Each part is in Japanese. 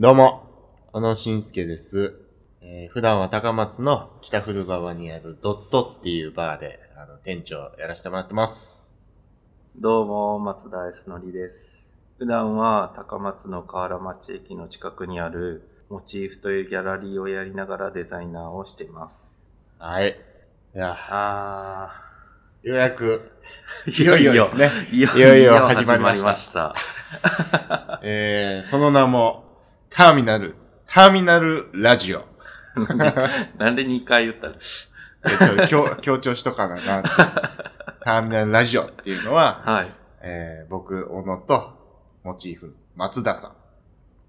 どうも、小野慎介です。えー普段は高松の北古川にあるドットっていうバーであの店長やらせてもらってます。どうも、松田 S のりです。普段は高松の河原町駅の近くにあるモチーフというギャラリーをやりながらデザイナーをしています。はい。いや、あようやく、ー、いよいよですね。いよいよいよ始まりましたました。えー、その名も、ターミナル、ターミナルラジオ。なんで2回言ったんです強強調しとかなな。ターミナルラジオっていうのは、かはい。えー、僕、小野と、モチーフ、松田さん。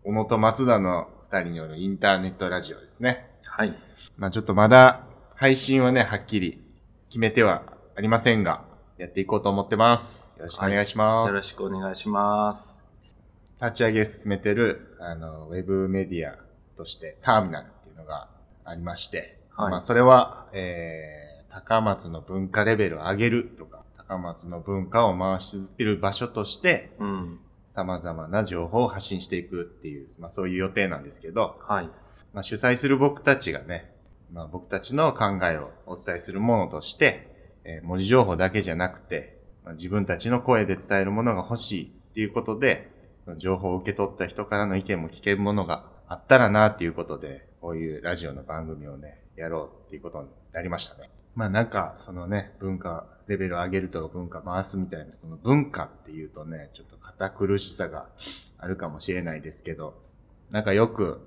小野と松田の二人によるインターネットラジオですね。はい。まあちょっとまだ、配信はね、はっきり決めてはありませんが、やっていこうと思ってます。よろしくお願いします。よろしくお願いします。立ち上げ進めてる、あの、ウェブメディアとして、ターミナルっていうのがありまして、はいまあ、それは、えー、高松の文化レベルを上げるとか、高松の文化を回し続ける場所として、うん。様々な情報を発信していくっていう、まあそういう予定なんですけど、はい。まあ主催する僕たちがね、まあ僕たちの考えをお伝えするものとして、えー文字情報だけじゃなくて、まあ、自分たちの声で伝えるものが欲しいっていうことで、情報を受け取った人からの意見も聞けるものがあったらなっていうことで、こういうラジオの番組をね、やろうっていうことになりましたね。まあなんか、そのね、文化、レベルを上げるとか文化回すみたいな、その文化っていうとね、ちょっと堅苦しさがあるかもしれないですけど、なんかよく、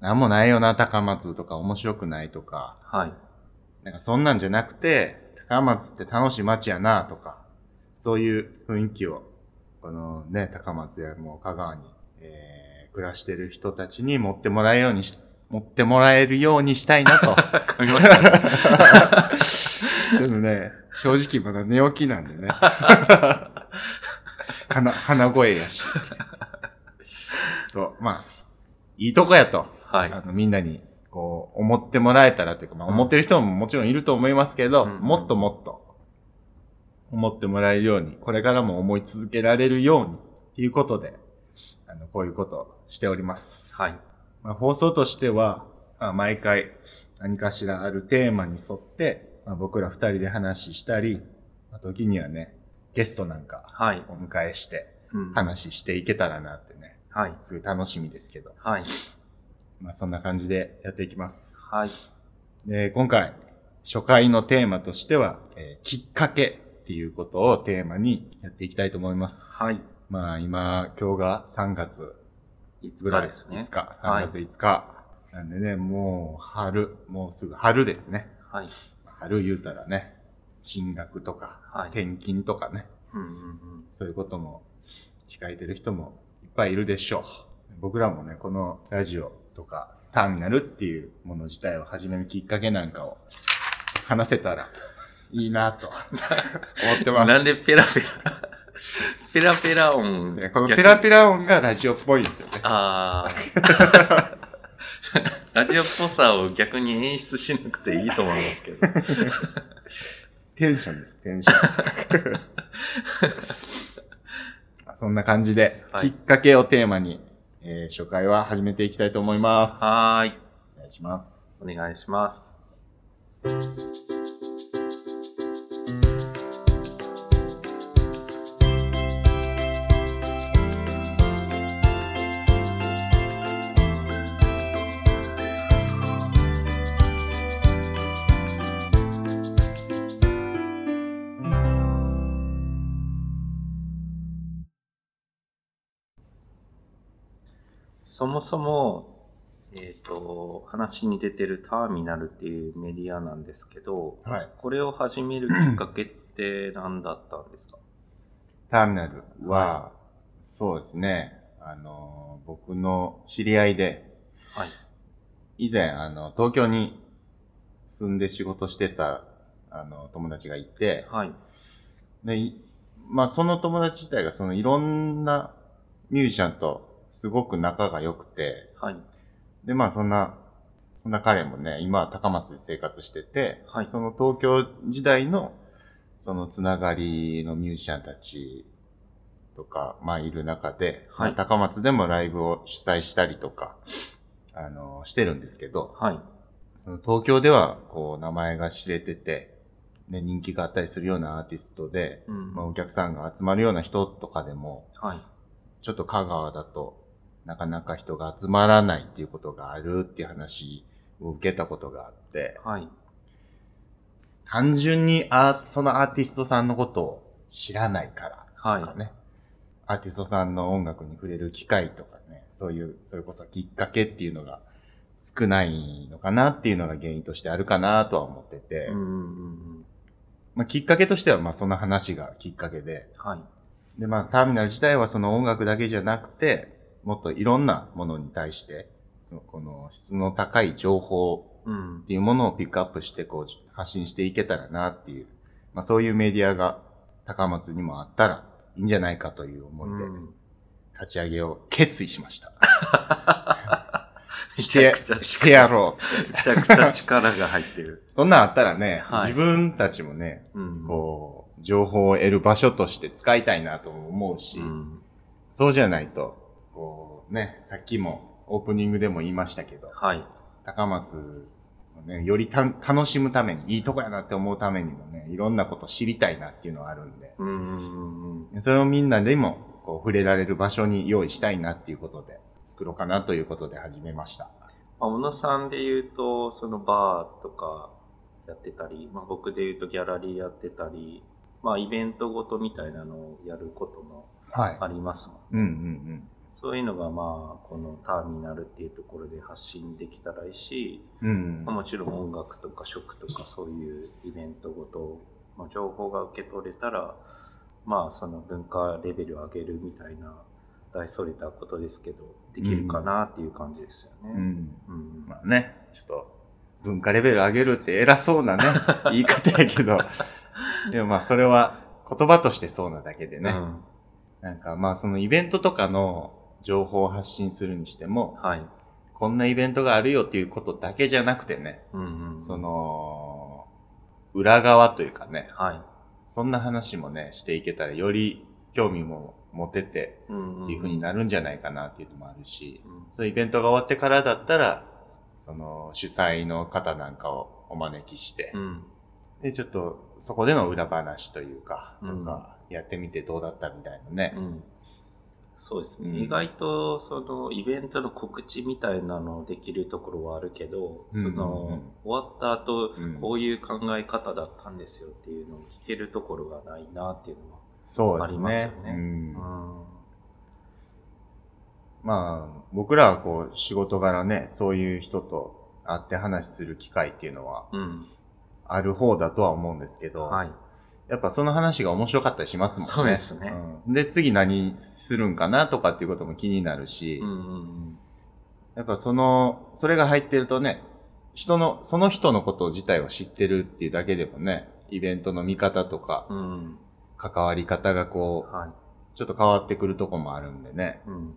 なんもないよな、高松とか面白くないとか、はい。なんかそんなんじゃなくて、高松って楽しい街やなとか、そういう雰囲気を、このね、高松やもう香川に、えー、暮らしてる人たちに持ってもらえるようにし、持ってもらえるようにしたいなと。噛みましたね。ちょっとね、正直まだ寝起きなんでね。鼻、鼻声やし。そう、まあ、いいとこやと。はい。あの、みんなに、こう、思ってもらえたらというか、まあ、思ってる人ももちろんいると思いますけど、うんうんもっともっと、思ってもらえるように、これからも思い続けられるように、っていうことで、あの、こういうことをしております。はい。まあ、放送としては、まあ、毎回、何かしらあるテーマに沿って、まあ、僕ら二人で話したり、まあ、時にはね、ゲストなんかはい。お迎えして、うん話していけたらなってね、はい。すごい楽しみですけど、はい。まあ、そんな感じでやっていきます。はい。で、今回、初回のテーマとしては、えーきっかけっていうことをテーマにやっていきたいと思います。はい。まあ今、今日が3月5ぐらい日ですね。5日、3月5日。なんでね、もう春、もうすぐ春ですね。はい。春言うたらね、進学とか、はい。転勤とかね、うんうんうん。そういうことも控えてる人もいっぱいいるでしょう。僕らもね、このラジオとかターミナルっていうもの自体を始めるきっかけなんかを話せたらいいなと 思ってます。なんでペラペラ、ペラペラ音。ねこのペラペラ音がラジオっぽいですよね。ああ。ラジオっぽさを逆に演出しなくていいと思いますけど。テンションです、テンション。そんな感じで、はいきっかけをテーマに、えー初回は始めていきたいと思います。はーい。お願いします。お願いします。そもそも、えっ、と、話に出てるターミナルっていうメディアなんですけど、はい。これを始めるきっかけって何だったんですか？ターミナルは、そうですね、あの、僕の知り合いで、はい。以前、あの、東京に住んで仕事してた、あの、友達がいて、はい。で、いまあ、その友達自体が、そのいろんなミュージシャンとすごく仲が良くて、はい。で、まあ、そんな、そんな彼もね、今は高松で生活してて、はいその東京時代の、そのつながりのミュージシャンたちとか、まあいる中で、はいまあ高松でもライブを主催したりとか、あの、してるんですけど、はい。東京ではこう名前が知れてて、ね、人気があったりするようなアーティストで、うん。まあ、お客さんが集まるような人とかでも、はい。ちょっと香川だとなかなか人が集まらないっていうことがあるっていう話を受けたことがあって、はい。単純にあそのアーティストさんのことを知らないからはいとか。ね、アーティストさんの音楽に触れる機会とかね、そういう、それこそきっかけっていうのが少ないのかなっていうのが原因としてあるかなとは思ってて、うんうんうん。まあ、きっかけとしてはまあその話がきっかけで、はい。でまあターミナル自体はその音楽だけじゃなくて、もっといろんなものに対して、そのこの質の高い情報うんっ。ていうものをピックアップしてこう発信していけたらなっていう、まあそういうメディアが高松にもあったらいいんじゃないかという思いでうん立ち上げを決意しました。めちゃくちゃしてやろう。めちゃくちゃ力が入ってる。そんなんあったらね、はい自分たちもね、うん。こう、情報を得る場所として使いたいなとも思うし、うん。そうじゃないと、こうね、さっきもオープニングでも言いましたけど、はい。高松をね、よりた楽しむために、いいとこやなって思うためにもね、いろんなこと知りたいなっていうのはあるんで、うんうんうん。それをみんなでもこう触れられる場所に用意したいなっていうことで、作ろうかなということで始めました。まあ、小野さんで言うと、そのバーとかやってたり、まあ、僕で言うとギャラリーやってたり、まあ、イベントごとみたいなのをやることもはい。ありますもん。うんうんそういうのがまあ、このターミナルっていうところで発信できたらいいし、うん。もちろん音楽とか食とかそういうイベントごと、まあ、情報が受け取れたら、まあその文化レベルを上げるみたいな大それたことですけど、できるかなっていう感じですよね。うん。うんまあね、ちょっと、文化レベル上げるって偉そうなね、言い方やけど、でもまあそれは言葉としてそうなだけでね、うんなんかまあそのイベントとかの情報を発信するにしても、はい。こんなイベントがあるよっていうことだけじゃなくてね、うんうん、その、裏側というかね、はい。そんな話もね、していけたらより興味も持ててうんっていう風になるんじゃないかなっていうのもあるし、うんそういうイベントが終わってからだったら、その主催の方なんかをお招きしてう、ん。で、ちょっとそこでの裏話というか、うんとか、やってみてどうだったみたいなねう。ん。そうですね。うん意外と、その、イベントの告知みたいなのできるところはあるけど、うんその、終わった後、うんこういう考え方だったんですよっていうのを聞けるところがないなっていうのは。そうですね。ありますよねうんうん。まあ、僕らはこう、仕事柄ね、そういう人と会って話する機会っていうのはうん。ある方だとは思うんですけど、はい。やっぱその話が面白かったりしますもんね。そうですねうんで、次何するんかなとかっていうことも気になるし、うんうんやっぱその、それが入ってるとね、人の、その人のこと自体を知ってるっていうだけでもね、イベントの見方とか、うん。うん。関わり方がこう、はい。ちょっと変わってくるとこもあるんでね、うん。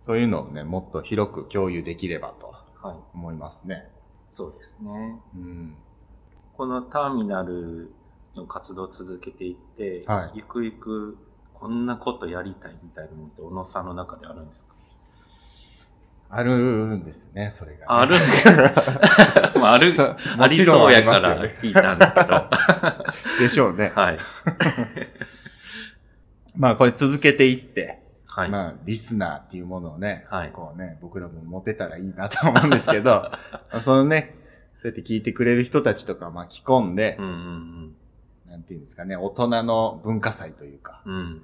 そういうのをね、もっと広く共有できればとはい。思いますね。そうですね。うん。このターミナルの活動を続けていって、はいゆくゆくこんなことやりたいみたいなのって小野さんの中であるんですか？あるんですね、それが、ね。あるんです まあ、ある、ありそうやから聞いたんですけど。でしょうね。はい。まあこれ続けていって、はい。まあリスナーっていうものをね、はいこうね、僕らも持てたらいいなと思うんですけど、そのね、そうやって聞いてくれる人たちとか巻き込んでうん、うんなんていうんですかね、大人の文化祭というか、うん。うん。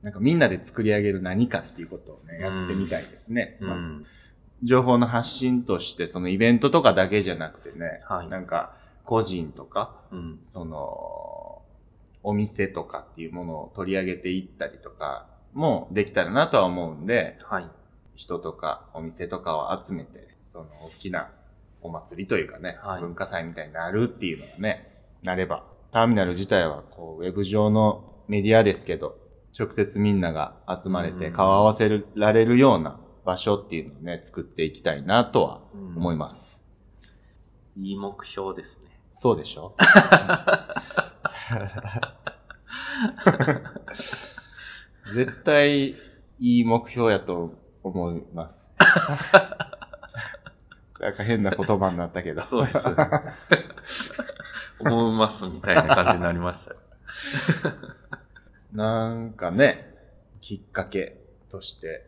なんかみんなで作り上げる何かっていうことをね、やってみたいですね。まあうん。情報の発信として、そのイベントとかだけじゃなくてね、はいなんか個人とか、うん。その、お店とかっていうものを取り上げていったりとかもできたらなとは思うんで、はい。人とかお店とかを集めて、その大きなお祭りというかね、はい文化祭みたいになるっていうのがね、なれば、ターミナル自体はこうウェブ上のメディアですけど、直接みんなが集まれてうん顔合わせられるような場所っていうのをね、作っていきたいなとは思います。いい目標ですね。そうでしょ？絶対いい目標やと思います。なんか変な言葉になったけど。そうです。思いますみたいな感じになりましたよ。なんかね、きっかけとして。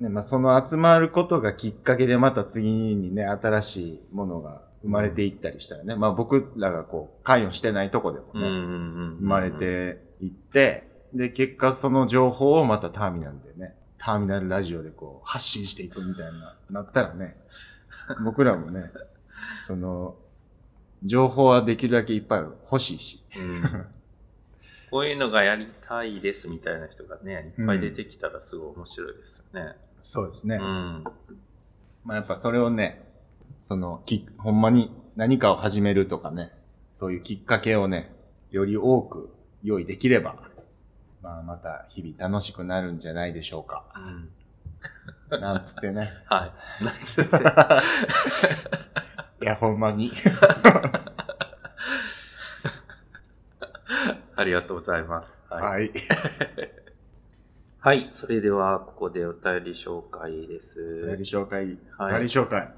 ね、まあ、その集まることがきっかけでまた次にね、新しいものが生まれていったりしたらね。まあ僕らがこう、関与してないとこでもね。生まれていって、で、結果その情報をまたターミナルでね、ターミナルラジオでこう、発信していくみたいな、なったらね、僕らもね、その、情報はできるだけいっぱい欲しいし。うん こういうのがやりたいですみたいな人がね、いっぱい出てきたらすごい面白いですよね。そうですね。うん。まあやっぱそれをね、その、き、ほんまに何かを始めるとかね、そういうきっかけをね、より多く用意できれば、まあまた日々楽しくなるんじゃないでしょうか。うん。なんつってね。はい。なんつって。いや、ほんまに。ありがとうございます。はい。はい。はい。それでは、ここでお便り紹介です。お便り紹介。はいお便り紹介。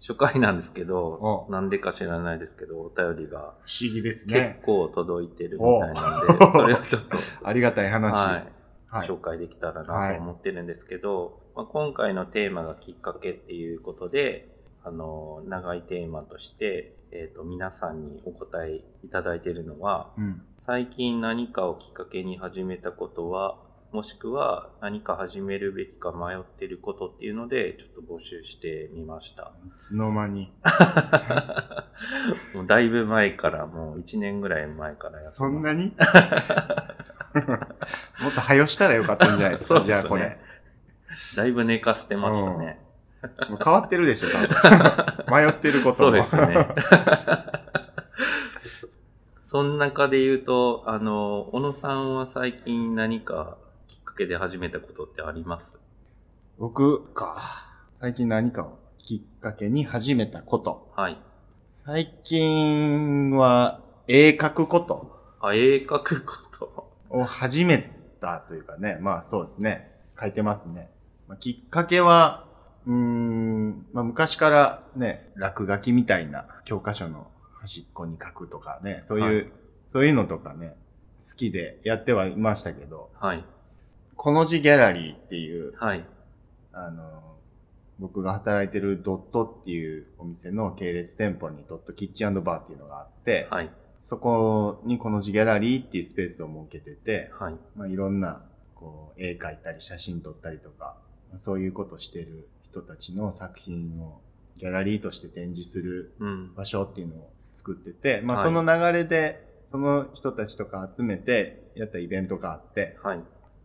初回なんですけどお、なんでか知らないですけど、お便りが不思議です結ね。構届いてるみたいなんおで、それをちょっと、ありがたい話。はい。はい。紹介できたらなと思ってるんですけど、まあ、今回のテーマがきっかけっていうことで、あの、長いテーマとして、えっ、と、皆さんにお答えいただいているのは、うん。最近何かをきっかけに始めたことは、もしくは何か始めるべきか迷っていることっていうので、ちょっと募集してみました。いつの間に。もうだいぶ前から、もう1年ぐらい前からやってます。そんなに？もっと早したらよかったんじゃないですか、ねじゃあこれ。だいぶ寝かせてましたね。もう変わってるでしょ、多分。迷ってることも。そうですね。その中で言うと、あの、小野さんは最近何かきっかけで始めたことってあります？僕か。最近何かをきっかけに始めたこと。はい。最近は絵描くことあ、絵描くこと。を始めたというかね。まあそうですね。書いてますね。まあ、きっかけは、うーん、まあ昔からね、落書きみたいな教科書の端っこに書くとかね、そういう、はいそういうのとかね、好きでやってはいましたけど、はい。この字ギャラリーっていう、はい。あの、僕が働いてるドットっていうお店の系列店舗にドットキッチンバーっていうのがあって、はい。そこにこの字ギャラリーっていうスペースを設けてて、はい。まあ、いろんなこう絵描いたり写真撮ったりとか、まあそういうことしてる人たちの作品をギャラリーとして展示するうん。場所っていうのを作ってて、まあ、はいその流れでその人たちとか集めてやったイベントがあって、はい。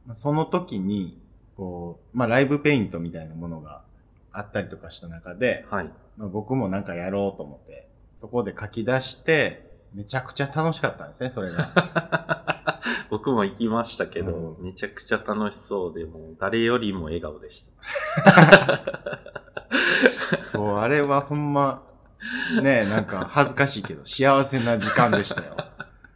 まあその時に、こう、まあ、ライブペイントみたいなものがあったりとかした中で、はい。まあ、僕もなんかやろうと思って、そこで書き出して、めちゃくちゃ楽しかったんですね、それが。僕も行きましたけど、うんめちゃくちゃ楽しそうで、もう誰よりも笑顔でした。そう、あれはほんま、ねなんか恥ずかしいけど、幸せな時間でしたよ。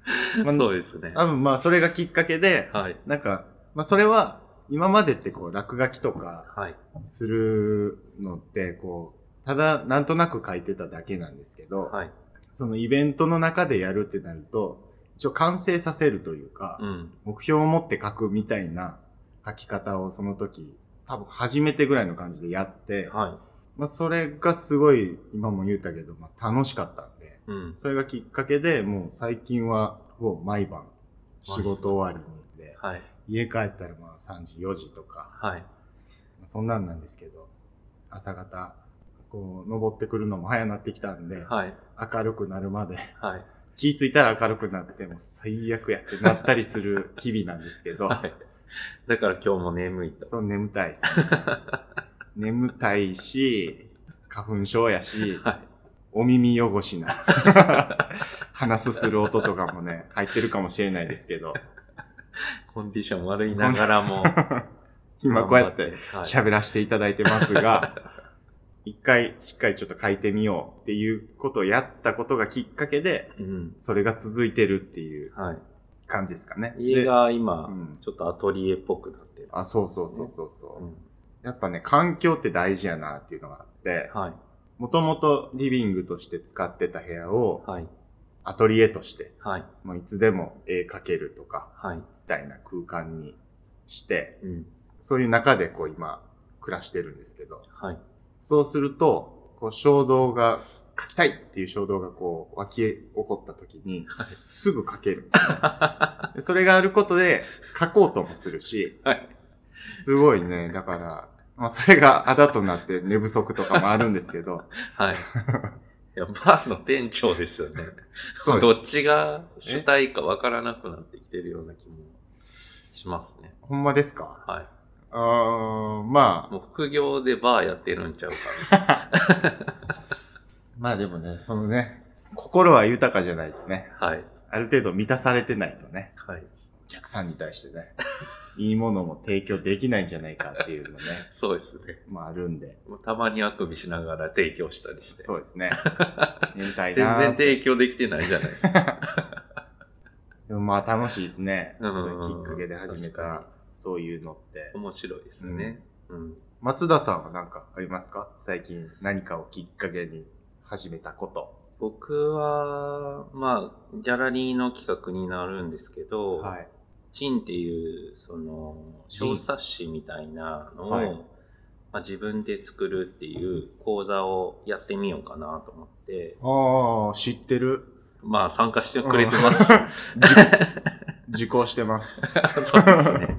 まあそうですね。多分まあ、それがきっかけで、はい。なんか、まあ、それは、今までってこう、落書きとかはい。するのって、こう、ただ、なんとなく書いてただけなんですけど、はい。そのイベントの中でやるってなると、一応完成させるというか、うん。目標を持って書くみたいな書き方をその時、多分初めてぐらいの感じでやって、はまあそれがすごい、今も言ったけど、まあ楽しかったんで、い。うん。それがきっかけで、もう最近は、もう毎晩、仕事終わりにで、はい。家帰ったらまあ3時、4時とか、はい。まあそんなんなんですけど、朝方、こう、登ってくるのも早なってきたんで、はい。明るくなるまで、はい。気ぃついたら明るくなって、もう最悪やってなったりする日々なんですけど、はい。だから今日も眠いと。そう眠たいです。眠たいし、花粉症やし、はい。お耳汚しな、鼻すする音とかもね、入ってるかもしれないですけど、コンディション悪いながらも。今こうやってはい喋らせていただいてますが、一回しっかりちょっと書いてみようっていうことをやったことがきっかけで、うん。それが続いてるっていうはい。感じですかね。家でが今、うんちょっとアトリエっぽくなってる、あ、そうそうそうそうそう、うん。やっぱね、環境って大事やなっていうのがあって、はい。もともとリビングとして使ってた部屋をはい。アトリエとして、はい。もういつでも絵描けるとか、はい。みたいな空間にして、うん。そういう中でこう今、暮らしてるんですけど、はい。そうすると、こう衝動が、描きたいっていう衝動がこう湧き起こった時に、はい。すぐ描けるんですそれがあることで描こうともするし、はい。すごいね、だから、まあそれがあだとなって寝不足とかもあるんですけど、はい。いや、バーの店長ですよね。そうです。どっちが主体かわからなくなってきてるような気もしますね。ほんまですか？はい。あーまあ、もう副業でバーやってるんちゃうか まあでもね、そのね、心は豊かじゃないとね、な。はい。ある程度満たされてないとね、はい。お客さんに対してね、いいものも提供できないんじゃないかっていうのね、そうですね。まああるんで、たまにあくびしながら提供したりして。そうですね。全然提供できてないじゃないですか。でもまあ楽しいですね。うんそういうきっかけで始めた、そういうのって。面白いですね。うん。松田さんは何かありますか？最近何かをきっかけに始めたこと。僕は、まあ、ギャラリーの企画になるんですけど、はい。ジンっていう、その、小冊子みたいなのを、はいまあ、自分で作るっていう講座をやってみようかなと思って、ああ、知ってる？まあ参加してくれてますし、受講してます。そうですね。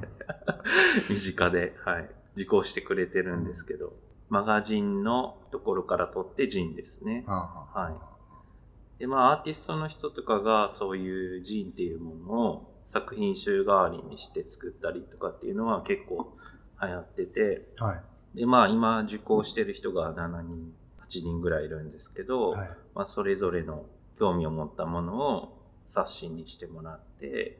身近で、はい。受講してくれてるんですけど、マガジンのところから取ってジンですね。はいで、まあアーティストの人とかがそういうジンっていうものを作品集代わりにして作ったりとかっていうのは結構流行ってて、はい。で、まあ今受講してる人が7人、8人ぐらいいるんですけど、はい。まあ、それぞれの興味を持ったものを冊子にしてもらって、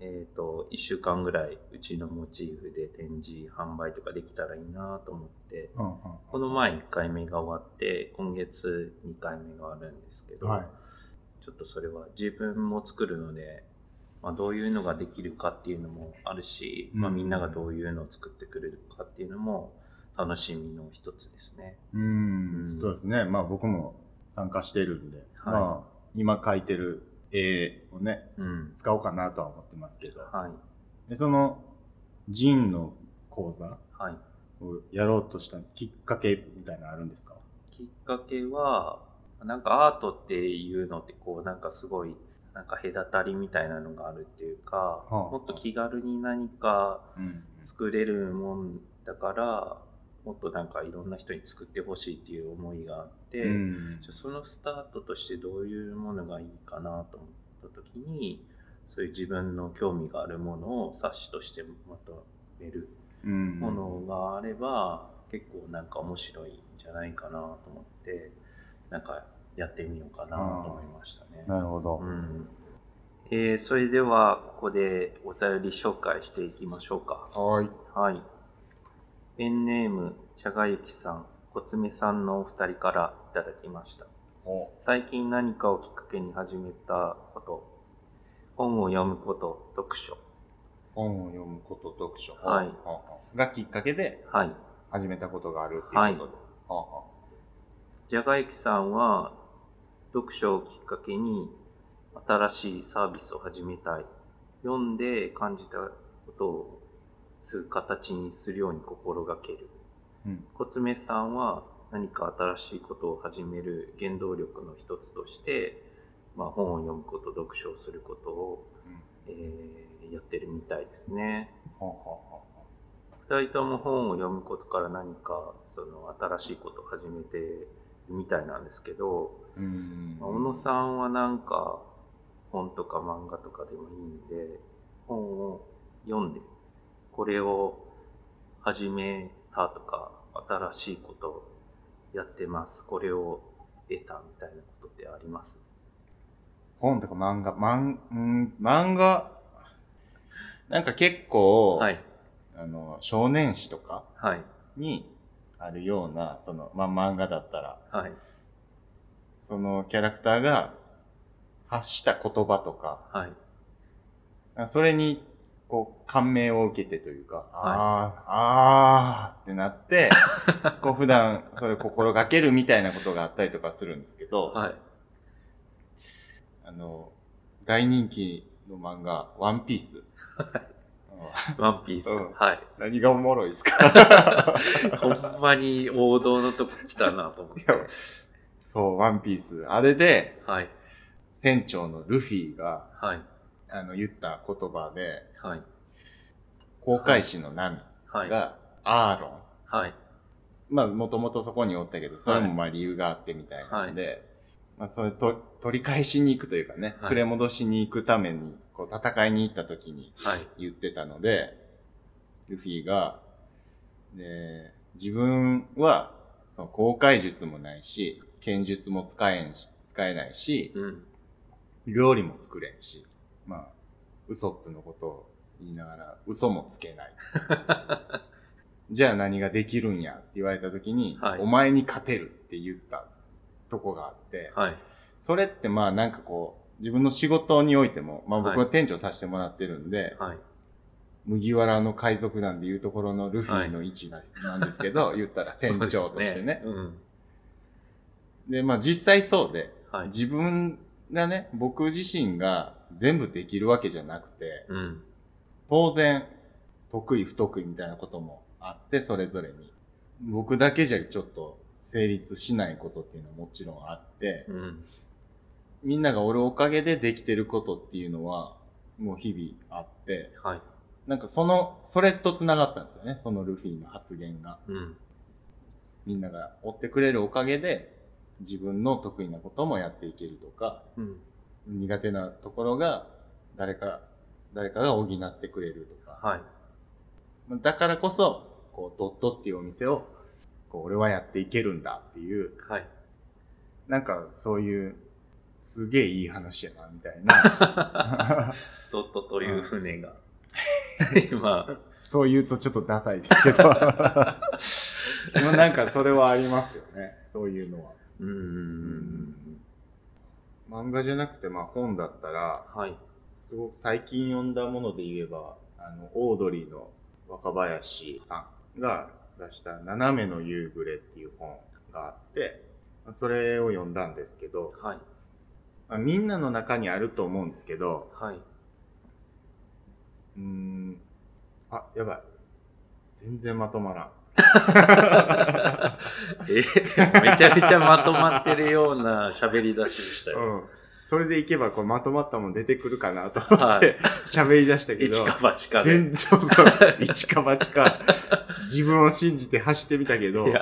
えっ、と、1週間ぐらいうちのモチーフで展示、販売とかできたらいいなと思って、うんうんこの前1回目が終わって、今月2回目があるんですけど、はい。ちょっとそれは自分も作るので、まあ、どういうのができるかっていうのもあるし、まあ、うんみんながどういうのを作ってくれるかっていうのも楽しみの一つですね。ううんん、そうですね。まあ僕も参加してるんで、はいまあ今描いてる絵をね、うん。使おうかなとは思ってますけど、はい。でそのジンの講座はい。をやろうとしたきっかけみたいなのあるんですか？きっかけは、なんかアートっていうのってこうなんかすごいなんか隔たりみたいなのがあるっていうか、はあもっと気軽に何かうん。作れるもんだから、もっとなんかいろんな人に作ってほしいっていう思いがあって、うんじゃあそのスタートとしてどういうものがいいかなと思った時に、そういう自分の興味があるものを冊子としてまとめるうんものがあれば、結構なんか面白いんじゃないかなと思ってなんかやってみようかなと思いましたね。なるほど。うんえーそれではここでお便り紹介していきましょうか。はい。はい。ペンネーム、茶がゆきさん、こつめさんのお二人からいただきました。お最近何かをきっかけに始めたこと、本を読むこと、読書。本を読むこと、読書。はいがきっかけではい。始めたことがあるっていうことで。はあはじゃがゆきさんは、読書をきっかけに新しいサービスを始めたい。読んで感じたことをすぐ形にするように心がける。うんコツメさんは何か新しいことを始める原動力の一つとして、まあ、本を読むこと、読書をすることを、えーやってるみたいですね。あはあはあは二人とも本を読むことから何かその新しいことを始めてるみたいなんですけど、あうんまあ小野さんはなんか本とか漫画とかでもいいんで本を読んでこれを始めたとか新しいことやってます。これを得たみたいなことってあります？本とか漫画、漫、うん、漫画、なんか結構、はい。あの、少年誌とかはい。にあるような、その、まあ、漫画だったら、はい。そのキャラクターが発した言葉とか、はい。それにこう、感銘を受けてというか、ああ、あーってなって、こう普段それ心がけるみたいなことがあったりとかするんですけど、はい。あの、大人気の漫画、ワンピース。ワンピース。うんはい。何がおもろいですか？ほんまに王道のとこ来たなと思って。そう、ワンピース。あれで、はい。船長のルフィが、はい。あの、言った言葉で、はい。航海士のナミはい。が、アーロン。はい。まあ、もともとそこにおったけど、それもまあ理由があってみたいなんで、まあ、それと、取り返しに行くというかね、はい連れ戻しに行くために、こう、戦いに行った時にはい。言ってたので、ルフィが、で、自分は、その、航海術もないし、剣術も使えんし、使えないし、うん。料理も作れんし、まあ、ウソップのことを言いながら、嘘もつけない。じゃあ何ができるんやって言われた時に、はいお前に勝てるって言ったとこがあって、はい。それってまあなんかこう、自分の仕事においても、まあ僕は店長させてもらってるんで、はい。麦わらの海賊団でいうところのルフィの位置ななんですけど、言ったら船長としてね。そうですね。で、まあ実際そうで。自分がね、僕自身が全部できるわけじゃなくて、うん。当然、得意不得意みたいなこともあって、それぞれに。僕だけじゃちょっと成立しないことっていうのはもちろんあって、うん。みんながおるおかげでできてることっていうのは、もう日々あって、はい。なんかその、それと繋がったんですよね、そのルフィの発言が。うん。みんなが追ってくれるおかげで、自分の得意なこともやっていけるとか、うん。苦手なところが誰か、誰かが補ってくれるとか。はい。だからこそ、こう、ドットっていうお店を、こう、俺はやっていけるんだっていう、はい。なんかそういう、すげえいい話やな、みたいな。ドットという船が。今、そう言うとちょっとダサいですけど。なんかそれはありますよね。そういうのは。うん漫画じゃなくて、まあ本だったら、うん。はい。すごく最近読んだもので言えば、あの、オードリーの若林さんが出した斜めの夕暮れっていう本があって、それを読んだんですけど、はい。まあみんなの中にあると思うんですけど、はい。うーん、あ、やばい。全然まとまらん。え、めちゃめちゃまとまってるような喋り出しでしたよ。うん。それでいけばこうまとまったもん出てくるかなと思っはて喋り出したけど、一か八かで。全然、そうそう、一か八か、自分を信じて走ってみたけど、道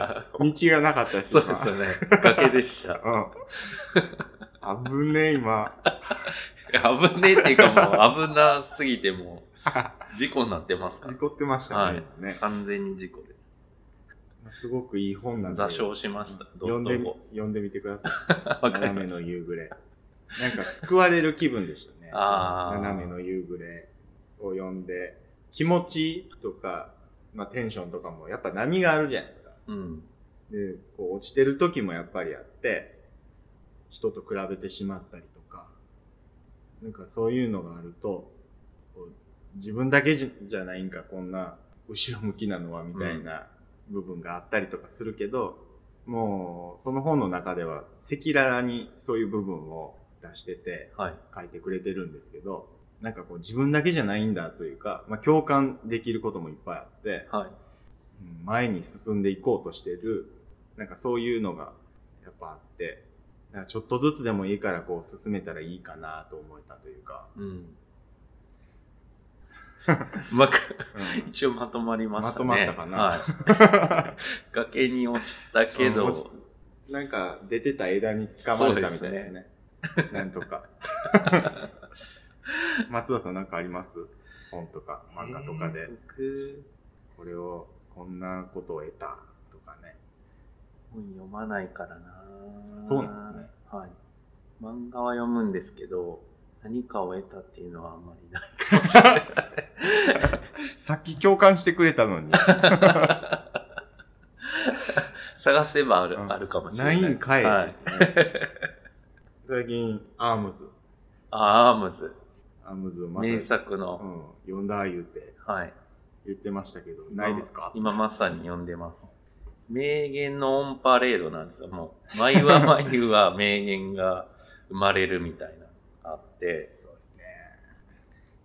がなかったですそうですよね。崖でした。今うん。危ねえ、今。危ねえっていうかもう危なすぎてもう事故になってますか事故ってましたね、今ね。完全に事故です。すごくいい本なんで。座礁しました。読んで読んでみてください。斜めの。夕暮れ。なんか救われる気分でしたね。斜めの夕暮れを読んで、気持ちとか、まあテンションとかもやっぱ波があるじゃないですか。うん。で、こう落ちてる時もやっぱりあって、人と比べてしまったりとか、なんかそういうのがあると、自分だけじじゃないんか、こんな後ろ向きなのはみたいな部分があったりとかするけど、もうその本の中では赤裸々にそういう部分を出しててはい。書いてくれてるんですけど、なんかこう自分だけじゃないんだというか、まあ共感できることもいっぱいあって、はい。うん前に進んでいこうとしてる、なんかそういうのがやっぱあって、ちょっとずつでもいいからこう進めたらいいかなと思えたというか、うん。う まく、うん一応まとまりましたね。まとまったかなはい。崖に落ちたけど、なんか出てた枝に掴まれたみたいですね。なんとか。松田さんなんかあります？本とか漫画とかでえー、僕、これをこんなことを得たとかね。本読まないからなそうなんですね。はい。漫画は読むんですけど、何かを得たっていうのはあんまりないかもしれない。さっき共感してくれたのに。探せばある,、うんあるかもしれなないい。んかいですね。最近、 ARMS。あ、 ARMS。ARMSをまた、名作うの、ん、読んだ言うてはい。言ってましたけど、ないですか？今まさに読んでます。名言のオンパレードなんですよ。もう、毎話毎話名言が生まれるみたいなあって、そうですね。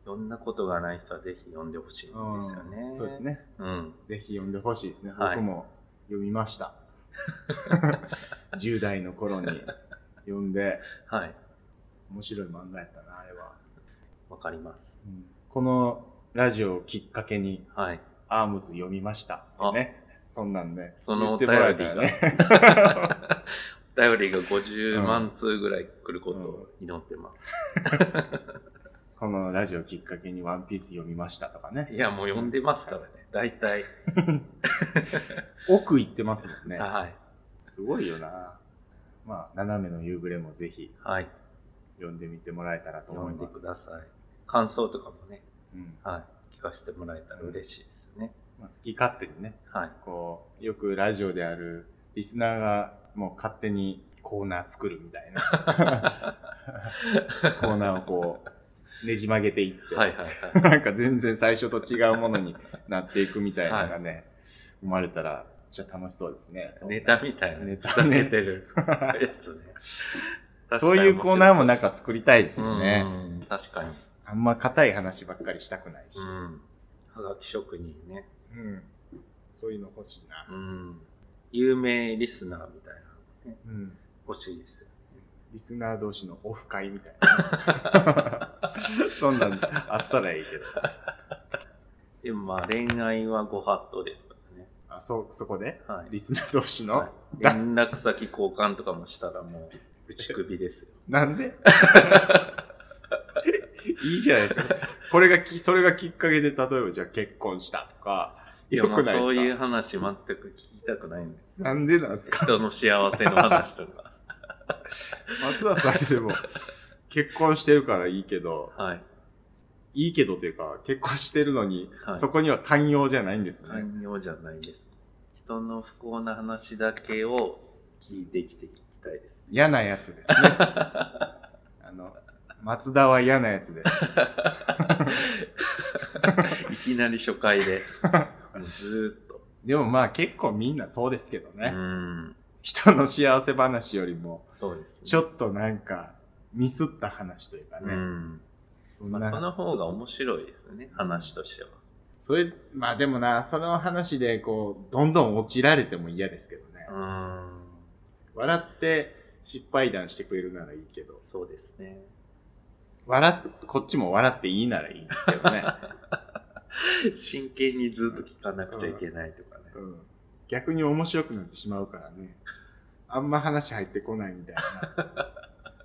読んだことがない人はぜひ読んでほしいんですよね。そうです。ね。うん。ぜひ読んでほしいですね。はい僕も読みました。10代の頃に読んで、はい。面白い漫画やったな、あれは。わかります。このラジオをきっかけに、はい。アームズ読みましたね。そんなんね。その言ってもらえたらね。お便りが50万通ぐらい来ることを祈ってます。このラジオをきっかけにワンピース読みましたとかね。いや、もう読んでますからね。大体。奥行ってますもんね。はい。すごいよな。まあ、斜めの夕暮れもぜひはい。読んでみてもらえたらと思読んいます。でください。感想とかもね、うんはい。聞かせてもらえたら嬉しいですよね。まあ、好き勝手にね、はい。こう、よくラジオであるリスナーがもう勝手にコーナー作るみたいな。コーナーをこう、ねじ曲げていって、はいはいはい。なんか全然最初と違うものになっていくみたいなのがね、生まれたら、めっちゃ楽しそうですね。ネタみたいな。ネタふざけてる やつね。そういうコーナーもなんかか作りたいですようね。ん。確かに。あんま硬い話ばっかりしたくないし。うん。はがき職人ね。うん。そういうの欲しいな。うん。有名リスナーみたいなのね、うん。欲しいですよ。リスナー同士のオフ会みたいな。そんなんあったらいいけど。でもまあ恋愛はご法度ですからね。あ、そ、そこで？はい。リスナー同士の、はい連絡先交換とかもしたらもう打ち首ですよ。なんで？いいじゃないですか。これがき、それがきっかけで、例えばじゃあ結婚したとか、よくないですか？もうそういう話全く聞きたくないんです。なんでなんですか？人の幸せの話とか。松田さんでも、結婚してるからいいけど、はい。いいけどというか、結婚してるのに、はいそこには寛容じゃないんですね。寛容じゃないです。人の不幸な話だけを聞いてきていきたいです。嫌なやつですね。あの、松田は嫌なやつです。いきなり初回で、もうずーっと。でもまあ結構みんなそうですけどうね。ん。人の幸せ話よりも、そうです、ね。ちょっとなんか、ミスった話というかね。うん。そんな、まあ、その方が面白いですね、話としては。それ、まあでもな、その話でこう、どんどん落ちられても嫌ですけどね。うん。笑って失敗談してくれるならいいけど、そうですね。笑っ、こっちも笑っていいならいいんですけどね。真剣にずっと聞かなくちゃいけないとかね。うん、逆に面白くなってしまうからね。あんま話入ってこないみたいな。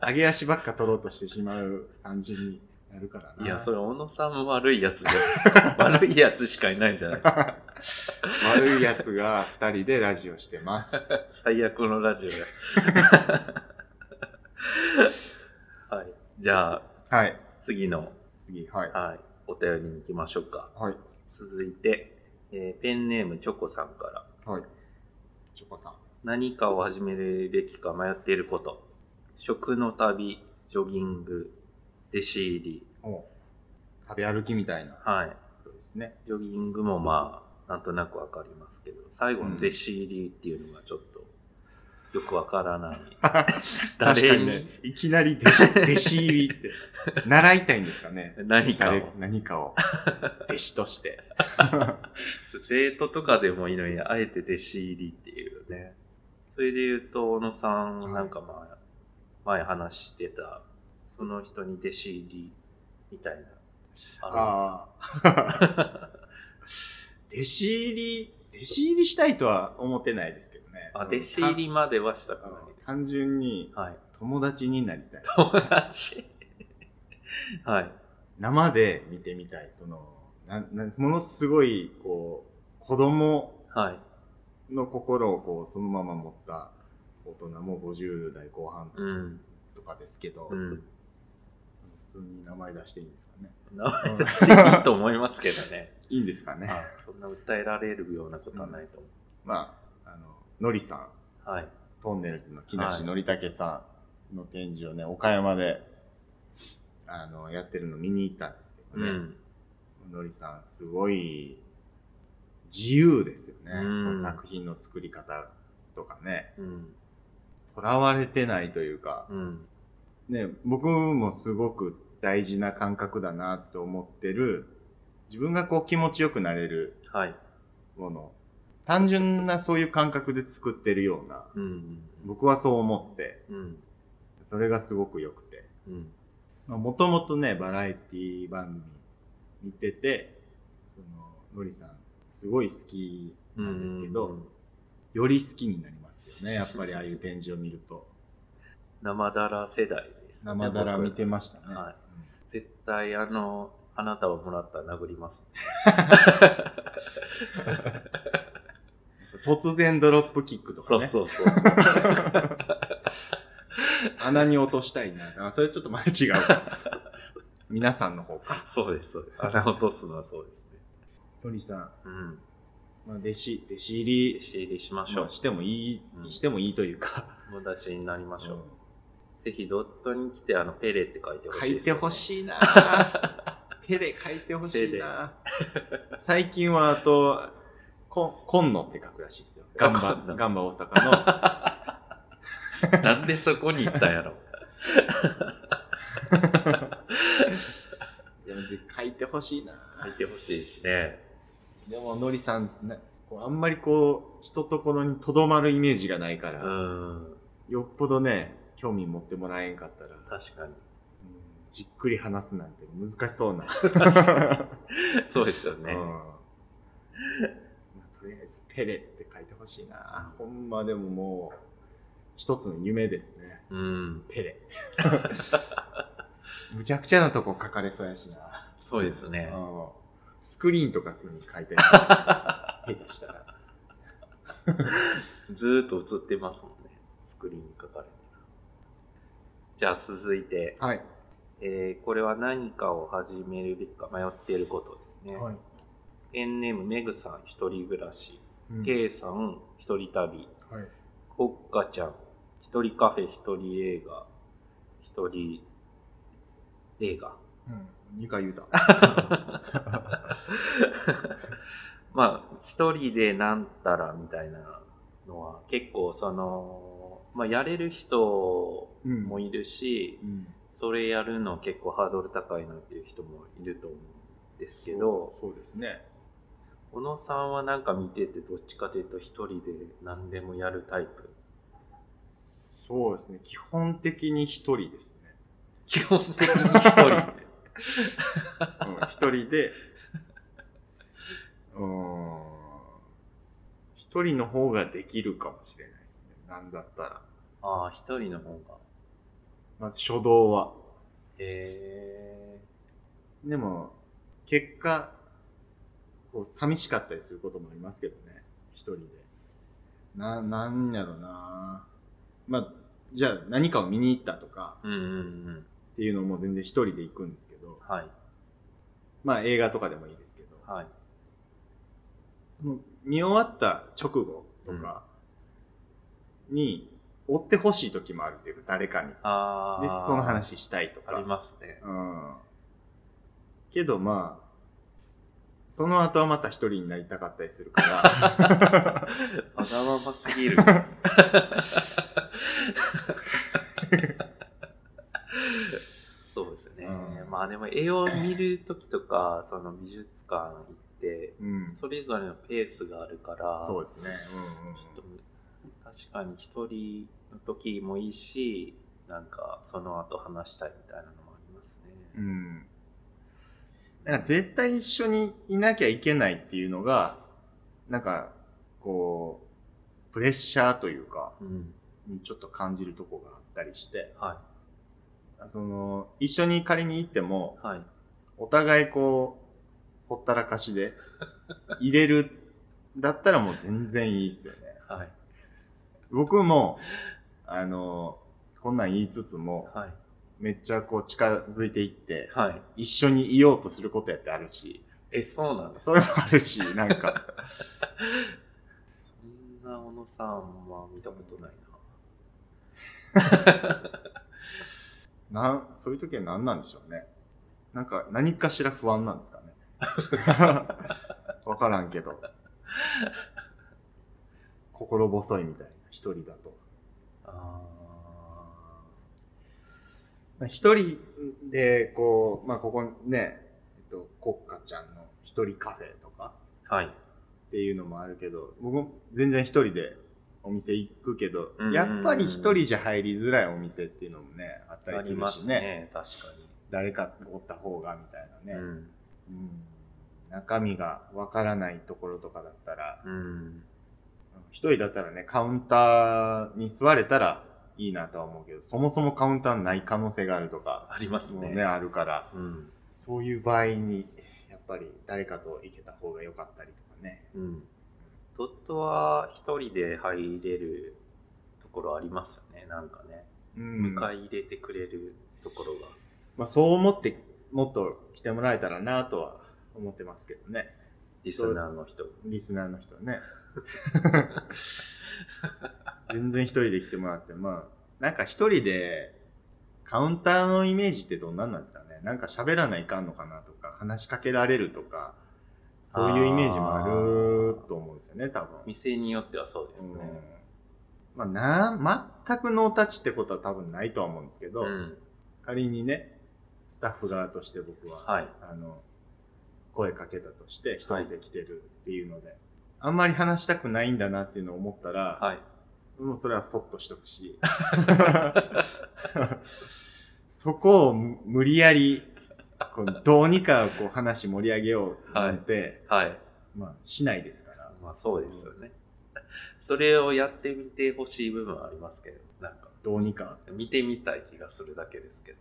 上げ足ばっか取ろうとしてしまう感じになるからな。いや、それ、小野さんも悪いやつじゃん。悪いやつしかいないじゃない。悪いやつが二人でラジオしてます。最悪のラジオが。はい。じゃあ、はい。次の、次、はい。はい、お便りに行きましょうか。はい。続いて、えーペンネームチョコさんから。はい。チョコさん。何かを始めるべきか迷っていること。食の旅、ジョギング、弟子入り。お食べ歩きみたいなはい。ことですね。ジョギングもまあ、なんとなくわかりますけど、最後の弟子入りっていうのがちょっとよくわからない。確 誰に？かにね、いきなり弟子 弟子入りって、習いたいんですかね。何かを誰。何かを。弟子として。生徒とかでもいいのに、あえて弟子入りっていうね。それで言うと、小野さん、なんかまあ、前話してた、その人に弟子入りみたいな。あああ。弟子入り、弟子入りしたいとは思ってないですね。あ、弟子入りまではしたくあないです。単純にはい。友達になりたい。友達？はい。生で見てみたい。その、ななものすごい、こう、子供はい。の心をこう、そのまま持った大人も50代後半うん。とかですけど、うん。普通に名前出していいんですかね？名前出していいと思いますけどね。いいんですかね？はいそんな訴えられるようなことはないと思まあ、あの、のりさん、う。はい。トンネルズの木梨憲武さんの展示をね、岡山で、あの、やってるの見に行ったんですけどね。うん。のりさん、すごい自由ですよね。うんその作品の作り方とかね。うん。囚われてないというか、うん。ね、僕もすごく大事な感覚だなと思ってる、自分がこう気持ちよくなれるはい。もの。単純なそういう感覚で作ってるような、うん。僕はそう思って、うん。それがすごく良くて。うん。もともとね、バラエティ番組見てて、その、のりさん、すごい好きなんですけど、うんより好きになりますよね。やっぱりああいう展示を見ると。生だら世代です、生だら見てましたね。はい絶対あの、あなたをもらったら殴ります。うん突然ドロップキックとかそうね。そうそう。穴に落としたいな。あ、それちょっとまた違うか。皆さんの方か。そうです、そうです。穴落とすのはそうですね。のりさん、うん。まあ、弟子、弟子入り弟子入りしましょうまあ。してもいい、うんしてもいいというか。友達になりましょう。うんぜひドットに来て、あの、ペレって書いてほしいです、書いてほい。しいな ペレ書いてほしいな最近はあと、こ今野って書くらしいですよ。ガンバガンバ大阪の。なんでそこに行ったんやろ。書いてほしいな書いてほしいですね。でも、のりさん、なこうあんまりこう、人ところにとどまるイメージがないから、うん。よっぽどね、興味持ってもらえんかったら、確かに。うんじっくり話すなんて難しそうな。そうですよね。えず、ペレって書いてほしいな。ほんまでももう、一つの夢ですね。うん。ペレ。むちゃくちゃなとこ書かれそうやしな。そうですね。うんスクリーンとかに書いてある。ペレしたら。ずーっと映ってますもんね。スクリーンに書かれてる。じゃあ続いて、はい。えーこれは何かを始めるべきか迷っていることですね。はい。ペンネームメグさん一人暮らし、うんケイさん一人旅、はい。コッカちゃん一人カフェ一人映画、一人映画。うん。2回言うた。まあ、一人でなんたらみたいなのは結構その、まあ、やれる人うんもいるし、うん。それやるの結構ハードル高いなっていう人もいると思うんですけど、そうですね。小野さんはなんか見ててどっちかというと一人で何でもやるタイプ？そうですね。基本的に一人ですね。基本的に一人で。うん一人で、うーん。一人の方ができるかもしれないですね。なんだったら。ああ、一人の方が。まず初動は。へでも、結果、こう、寂しかったりすることもありますけどね。一人で。な、なんやろなまあ、じゃあ何かを見に行ったとかーうんうんうん。っていうのも全然一人で行くんですけど、はい。まあ映画とかでもいいですけど、はい。その見終わった直後とかに追ってほしい時もあるっていうか、誰かに。で。その話したいとか。ありますね。うん。けどまあ、その後はまた一人になりたかったりするから、わがまますぎる。そうですね。うんまあでも絵を見るときとか、その美術館行って、うん。それぞれのペースがあるから、そうですね。うんうんちょっと確かに一人の時もいいし、なんかその後話したいみたいなのもありますね。うん。なんか絶対一緒にいなきゃいけないっていうのが、なんか、こう、プレッシャーというか、うん。にちょっと感じるとこがあったりして、はその、一緒に仮に行っても、い。はい。お互いこう、ほったらかしで 入れる、だったらもう全然いいっすよね。はい。僕も、あの、こんなん言いつつも、はい。めっちゃこう近づいていって、はい。一緒にいようとすることやってあるし、え、そうなんですそれもあるし、なんか、そんな小野さんは見たことないな。なん、そういう時は何なんでしょうね。なんか何かしら不安なんですかね。わからんけど。心細いみたいな、一人だと。あ一人で、こう、まあ、ここね、えっと、国家ちゃんの一人カフェとかーはい。っていうのもあるけど、僕も全然一人でお店行くけどうんうんう、んやっぱり一人じゃ入りづらいお店っていうのもね、あったりすありまするしね。ね、確か誰かおった方がみたいなに。ね。うん。うん中身がわからないところとかだったら、うん。一人だったらね、カウンターに座れたらいいなとは思うけど、そもそもカウンターない可能性があるとか、ありますね。ね、あるから、うん。そういう場合に、やっぱり誰かと行けた方が良かったりとかね。うん。ドットは一人で入れるところありますよね、なんかね。うん迎え入れてくれるところが。まあ、そう思って、もっと来てもらえたらなとは思ってますけどね。リスナーの人。リスナーの人ね。全然一人で来てもらって、まあ、なんか一人で、カウンターのイメージってどんなんなんですかねなんか喋らないかんのかなとか、話しかけられるとか、そういうイメージもあると思うんですよね、多分。店によってはそうですうんね。まあ、な、全くノータッチってことは多分ないとは思うんですけど、うん。仮にね、スタッフ側として僕は、はい。あの、声かけたとして、一人で来てるっていうので、あんまり話したくないんだなっていうのを思ったら、はい。もうそれはそっとしとくし、そこをむ無理やり、こうどうにかこう話盛り上げようなんて、はい。まあしないですから。まあそうですよね。それをやってみてほしい部分はありますけど、なんか、どうにか。見てみたい気がするだけですけど。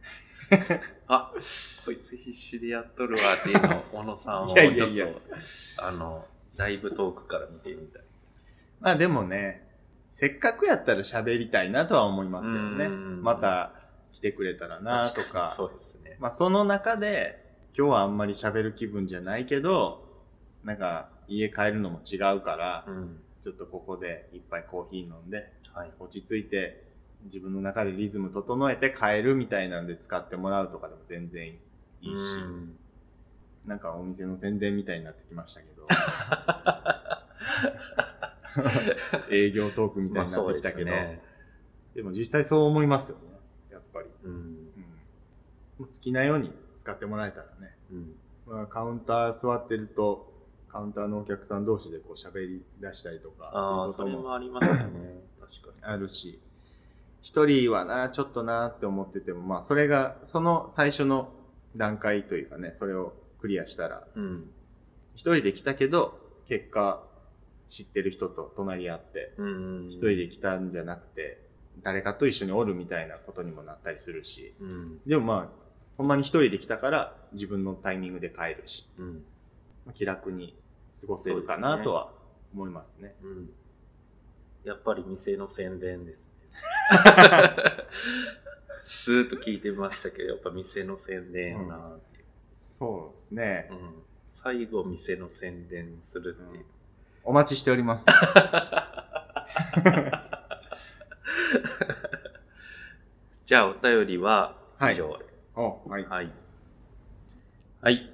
あ、こいつ必死でやっとるわっていうのを、小野さんをいちょっと、やいやいやあの、ライブトークから見てみたい。まあでもね、せっかくやったら喋りたいなとは思いますけどね。うんまた来てくれたらなとか。そうですね。まあその中で、今日はあんまり喋る気分じゃないけど、なんか家帰るのも違うから、うん。ちょっとここで一杯コーヒー飲んで、はい。落ち着いて自分の中でリズム整えて帰るみたいなんで使ってもらうとかでも全然いいし、うんなんかお店の宣伝みたいになってきましたけど、営業トークみたいになってきたけど、ね。でも実際そう思いますよね、やっぱり。うん。うん、好きなように使ってもらえたらね。うん。まあ、カウンター座ってると、カウンターのお客さん同士でこう喋り出したりとか、あそれもありますよね。確かに。あるし、一人はな、ちょっとなって思ってても、まあ、それが、その最初の段階というかね、それをクリアしたら、うん。一人で来たけど、結果、知ってる人と隣り合って、うん。一人で来たんじゃなくて、誰かと一緒におるみたいなことにもなったりするし、うん。でもまあ、ほんまに一人で来たから、自分のタイミングで帰るし、うん。まあ気楽に過ごせるかなとは思いますね。うん。やっぱり店の宣伝ですね。ずーっと聞いてましたけど、やっぱ店の宣伝やなっていう。そうですね。うん。最後店の宣伝するっていう。お待ちしております。じゃあお便りははい以上はい。はい。はい。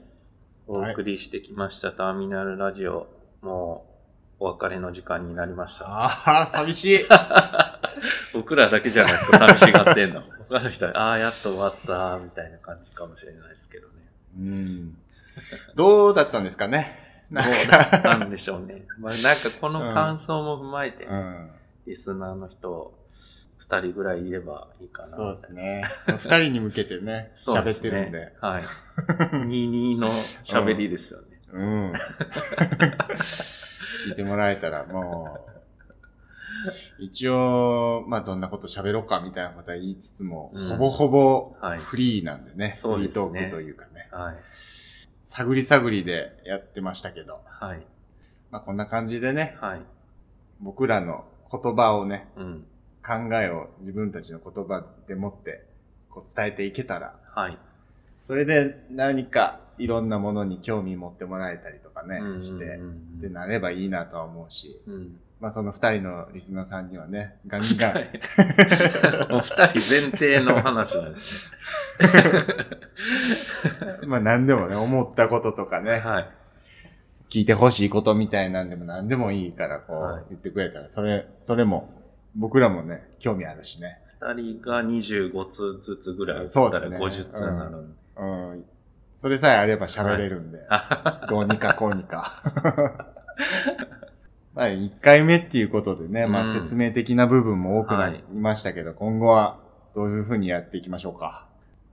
お送りしてきました、ターミナルラジオ。もう、お別れの時間になりました。ああ、寂しい。僕らだけじゃないですか、寂しがってんの。他の人は、ああ、やっと終わった、みたいな感じかもしれないですけどね。うん。どうだったんですかね。どうなんだったかんでしょうね。まあ、なんかこの感想も踏まえて、うん。リスナーの人、二人ぐらいいればいいかな。そうですね。二人に向けてね、喋ってるんで。はい。22の喋りですよね。うん。聞いてもらえたら、もう、一応、まあ、どんなこと喋ろうかみたいなことは言いつつも、うんほぼほぼはいフリーなんでね。そうですねフリートークというかね。はい。探り探りでやってましたけど、はい。まあ、こんな感じでね、はい。僕らの言葉をね、うん。考えを自分たちの言葉でもって、こう伝えていけたら、はい。それで何かいろんなものに興味持ってもらえたりとかね、うんして、で、なればいいなとは思うし、うん。まあその二人のリスナーさんにはね、ガンガン、もう二人前提の話なんです まあ何でもね、思ったこととかね。ね、はい。聞いてほしいことみたいなんでも何でもいいから、こう、はい言ってくれたら、それ、それも、僕らもね、興味あるしね。二人が25通ずつぐらいそうですね50通になるんで。うん。それさえあれば喋れるんで、あどうにかこうにか。まあ、1回目っていうことでね、まあうん説明的な部分も多くなはいりましたけど、今後はどういうふうにやっていきましょうか？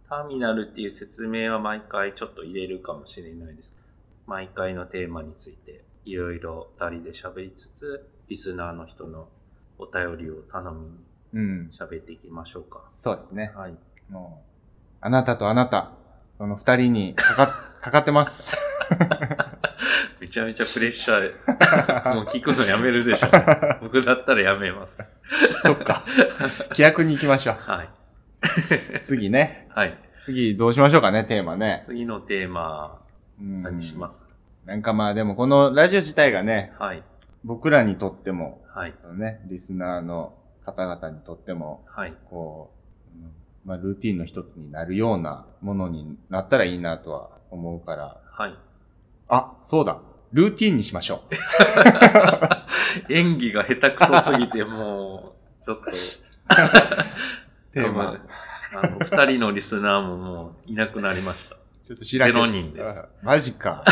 ターミナルっていう説明は毎回ちょっと入れるかもしれないです。毎回のテーマについていろいろ二人で喋りつつ、リスナーの人のお便りを頼みにうん。喋っていきましょうか。そうですね。はい。もう、あなたとあなた、その二人にかか、かかってます。めちゃめちゃプレッシャー、もう聞くのやめるでしょ。僕だったらやめます。そっか。規約に行きましょう。はい。次ね。はい。次どうしましょうかね、テーマね。次のテーマ、うん何します？なんかまあでもこのラジオ自体がね、はい。僕らにとっても、はい。そのね、リスナーの方々にとっても、はい。こう、うんまあルーティンの一つになるようなものになったらいいなとは思うから、はい。あ、そうだ。ルーティンにしましょ演技が下手くそすぎて、もう、ちょっと、う。テーマ。あの、二人のリスナーももういなくなりました。ちょっと知らんけどゼロ人ですあマジか。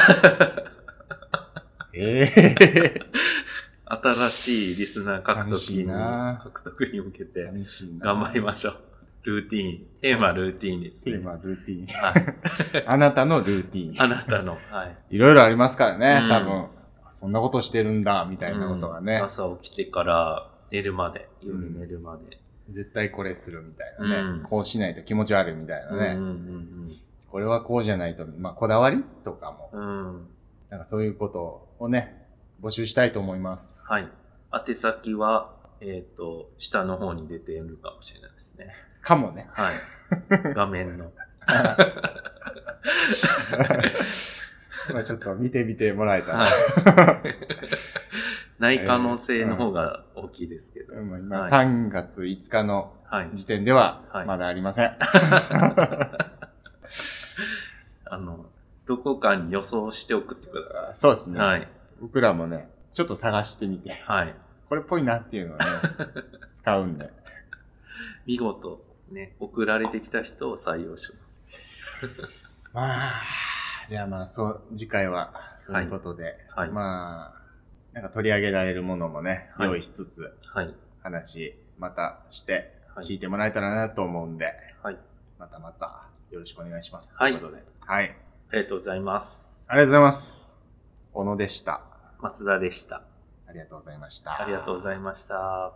ええ新しいリスナー獲得に、な獲得に向けて。頑張りましょう。ルーティーン。テーマルーティーンですね。テーマ、ルーティン。はい。あなたのルーティン。あなたの、はい。いろいろありますからね、うん多分。そんなことしてるんだ、みたいなことがね。うん朝起きてから寝るまで、夜寝るまで。絶対これするみたいなね、うんこうしないと気持ち悪いみたいなね。うんうんこれはこうじゃないと、まあ、こだわりとかも、うんうん。うん。なんかそういうことをね、募集したいと思います。はい。宛先は、えっ、と、下の方に出ているかもしれないですね。かもね。はい。画面の。まあちょっと見てみてもらえたら。はい。ない可能性の方が大きいですけど。うん今はい3月5日のはい。時点でははいまだありません。あの、どこかに予想して送ってくださそうですね、い。はい。僕らもね、ちょっと探してみて、はい。これっぽいなっていうのをね、使うんで。見事、ね、送られてきた人を採用します。まあ、じゃあまあ、そう、次回はそういうことで、はいまあ、なんか取り上げられるものもね、はい用意しつつ、はい。話、またして、はい聞いてもらえたらなと思うんで、はい。またまたよろしくお願いします。はいということで。はい。ありがとうございます。ありがとうございます。小野でした。松田でした。ありがとうございました。ありがとうございました。